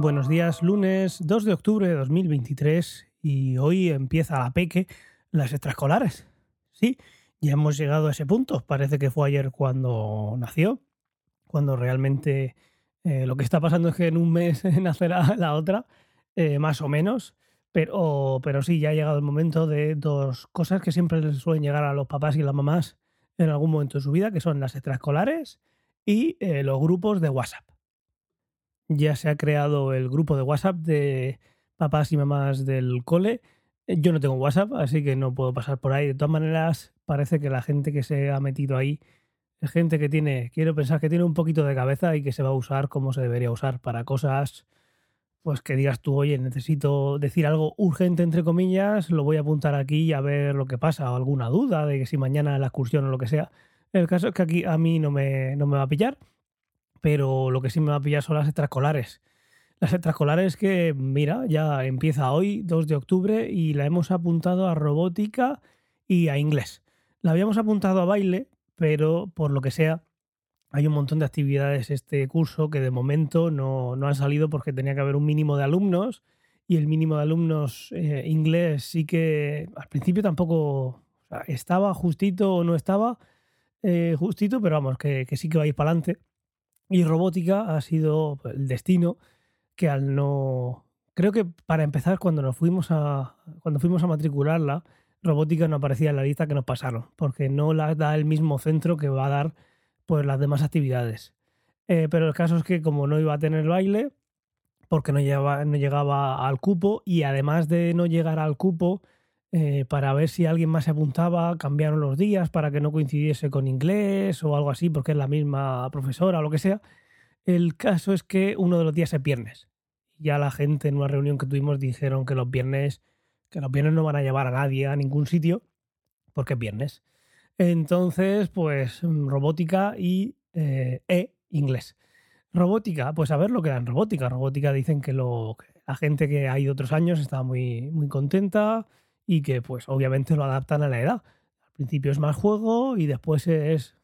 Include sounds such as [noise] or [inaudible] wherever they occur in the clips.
Buenos días, lunes 2 de octubre de 2023 y hoy empieza la peque, las extraescolares. Sí, ya hemos llegado a ese punto. Parece que fue ayer cuando nació, cuando realmente eh, lo que está pasando es que en un mes [laughs] nacerá la otra, eh, más o menos. Pero, pero sí, ya ha llegado el momento de dos cosas que siempre les suelen llegar a los papás y las mamás en algún momento de su vida, que son las extraescolares y eh, los grupos de WhatsApp. Ya se ha creado el grupo de WhatsApp de papás y mamás del cole. Yo no tengo WhatsApp, así que no puedo pasar por ahí. De todas maneras, parece que la gente que se ha metido ahí es gente que tiene, quiero pensar que tiene un poquito de cabeza y que se va a usar como se debería usar para cosas pues que digas tú, oye, necesito decir algo urgente, entre comillas, lo voy a apuntar aquí a ver lo que pasa, o alguna duda de que si mañana la excursión o lo que sea. El caso es que aquí a mí no me, no me va a pillar, pero lo que sí me va a pillar son las extraescolares. Las extraescolares que, mira, ya empieza hoy, 2 de octubre, y la hemos apuntado a robótica y a inglés. La habíamos apuntado a baile, pero por lo que sea, hay un montón de actividades este curso que de momento no, no han salido porque tenía que haber un mínimo de alumnos y el mínimo de alumnos eh, inglés sí que al principio tampoco estaba justito o no estaba eh, justito, pero vamos, que, que, sí que va a ir para adelante. Y robótica ha sido el destino que al no... Creo que para empezar, cuando nos fuimos a, cuando fuimos a matricularla, robótica no aparecía en la lista que nos pasaron, porque no la da el mismo centro que va a dar pues las demás actividades. Eh, pero el caso es que como no iba a tener baile, porque no llegaba, no llegaba al cupo, y además de no llegar al cupo, eh, para ver si alguien más se apuntaba, cambiaron los días para que no coincidiese con inglés o algo así, porque es la misma profesora o lo que sea. El caso es que uno de los días es viernes. Ya la gente en una reunión que tuvimos dijeron que los viernes, que los viernes no van a llevar a nadie a ningún sitio, porque es viernes. Entonces, pues mm, robótica y eh, e inglés. Robótica, pues a ver lo que da en robótica. Robótica dicen que, la gente que ha ido otros años está muy, muy contenta y que pues obviamente lo adaptan a la edad. Al principio es más juego y después es,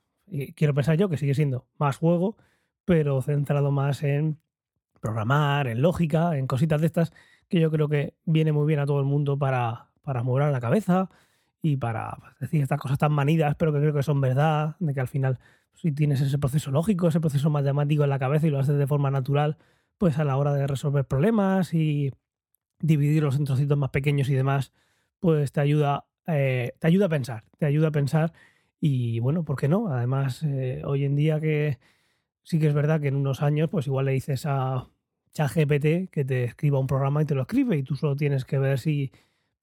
quiero pensar yo que sigue siendo más juego, pero centrado más en programar, en lógica, en cositas de estas que yo creo que viene muy bien a todo el mundo para, para mover la cabeza y para decir estas cosas tan manidas, pero que creo que son verdad, de que al final si tienes ese proceso lógico, ese proceso matemático en la cabeza y lo haces de forma natural, pues a la hora de resolver problemas y dividirlos en trocitos más pequeños y demás, pues te ayuda, eh, te ayuda a pensar, te ayuda a pensar y bueno, ¿por qué no? Además, eh, hoy en día que sí que es verdad que en unos años, pues igual le dices a ChatGPT que te escriba un programa y te lo escribe y tú solo tienes que ver si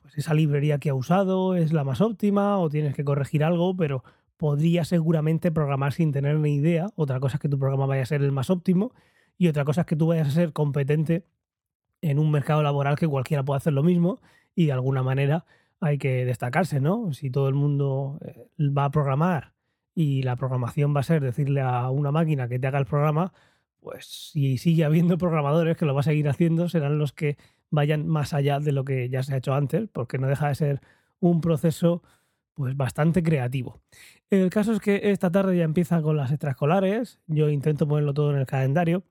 pues esa librería que ha usado es la más óptima o tienes que corregir algo, pero podría seguramente programar sin tener ni idea. Otra cosa es que tu programa vaya a ser el más óptimo y otra cosa es que tú vayas a ser competente en un mercado laboral que cualquiera puede hacer lo mismo y de alguna manera hay que destacarse, ¿no? Si todo el mundo eh, va a programar y la programación va a ser decirle a una máquina que te haga el programa, pues si sigue habiendo [laughs] programadores que lo va a seguir haciendo, serán los que vayan más allá de lo que ya se ha hecho antes, porque no deja de ser un proceso pues bastante creativo. El caso es que esta tarde ya empieza con las extraescolares, yo intento ponerlo todo en el calendario,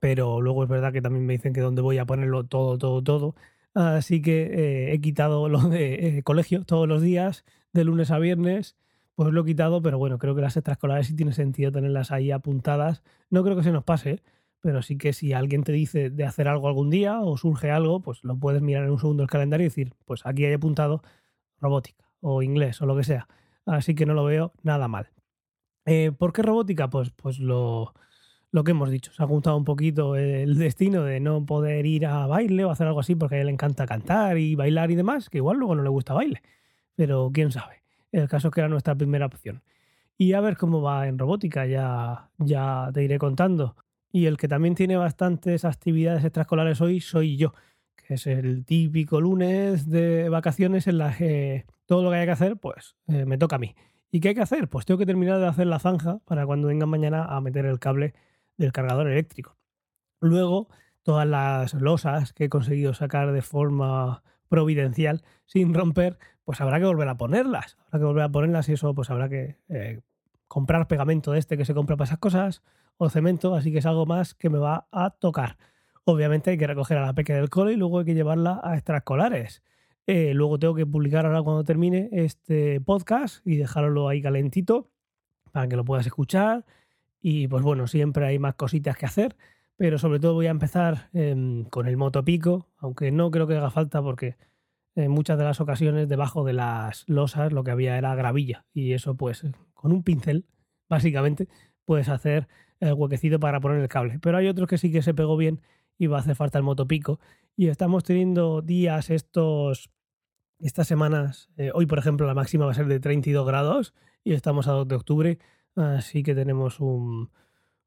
pero luego es verdad que también me dicen que donde voy a ponerlo todo, todo, todo. Así que eh, he quitado lo de eh, colegio todos los días, de lunes a viernes, pues lo he quitado, pero bueno, creo que las extraescolares sí tiene sentido tenerlas ahí apuntadas. No creo que se nos pase, pero sí que si alguien te dice de hacer algo algún día o surge algo, pues lo puedes mirar en un segundo el calendario y decir, pues aquí hay apuntado robótica o inglés o lo que sea. Así que no lo veo nada mal. Eh, ¿Por qué robótica? Pues, pues lo, lo que hemos dicho. Se ha juntado un poquito el destino de no poder ir a baile o hacer algo así porque a él le encanta cantar y bailar y demás, que igual luego no le gusta baile. Pero quién sabe. El caso es que era nuestra primera opción. Y a ver cómo va en robótica, ya, ya te iré contando. Y el que también tiene bastantes actividades extraescolares hoy soy yo, que es el típico lunes de vacaciones en la que todo lo que hay que hacer, pues eh, me toca a mí. ¿Y qué hay que hacer? Pues tengo que terminar de hacer la zanja para cuando vengan mañana a meter el cable del cargador eléctrico. Luego, todas las losas que he conseguido sacar de forma providencial sin romper, pues habrá que volver a ponerlas. Habrá que volver a ponerlas y eso pues habrá que eh, comprar pegamento de este que se compra para esas cosas o cemento, así que es algo más que me va a tocar. obviamente hay que recoger a la peque del cole y luego hay que llevarla a extraescolares. Eh, luego tengo que publicar ahora cuando termine este podcast y dejarlo ahí calentito para que lo puedas escuchar. Y pues bueno, siempre hay más cositas que hacer, pero sobre todo voy a empezar em, con el motopico, aunque no creo que haga falta porque en muchas de las ocasiones debajo de las losas lo que había era gravilla y eso pues con un pincel básicamente puedes hacer el huequecito para poner el cable. Pero hay otros que sí que se pegó bien y va a hacer falta el motopico. Y estamos teniendo días estos, estas semanas. Eh, hoy, por ejemplo, la máxima va a ser de 32 grados y estamos a 2 de octubre. Así que tenemos un,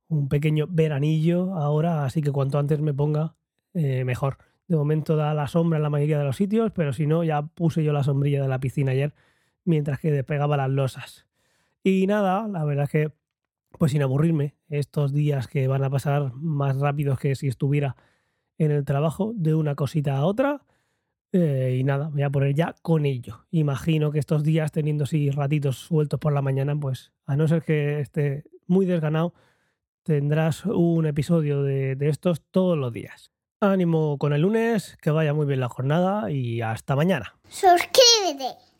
un pequeño veranillo ahora. Así que cuanto antes me ponga, eh, mejor. De momento da la sombra en la mayoría de los sitios, pero si no, ya puse yo la sombrilla de la piscina ayer mientras que despegaba las losas. Y nada, la verdad es que pues sin aburrirme estos días que van a pasar más rápidos que si estuviera en el trabajo de una cosita a otra. Eh, y nada, voy a poner ya con ello. Imagino que estos días, teniendo así ratitos sueltos por la mañana, pues a no ser que esté muy desganado, tendrás un episodio de, de estos todos los días. Ánimo con el lunes, que vaya muy bien la jornada y hasta mañana. Suscríbete.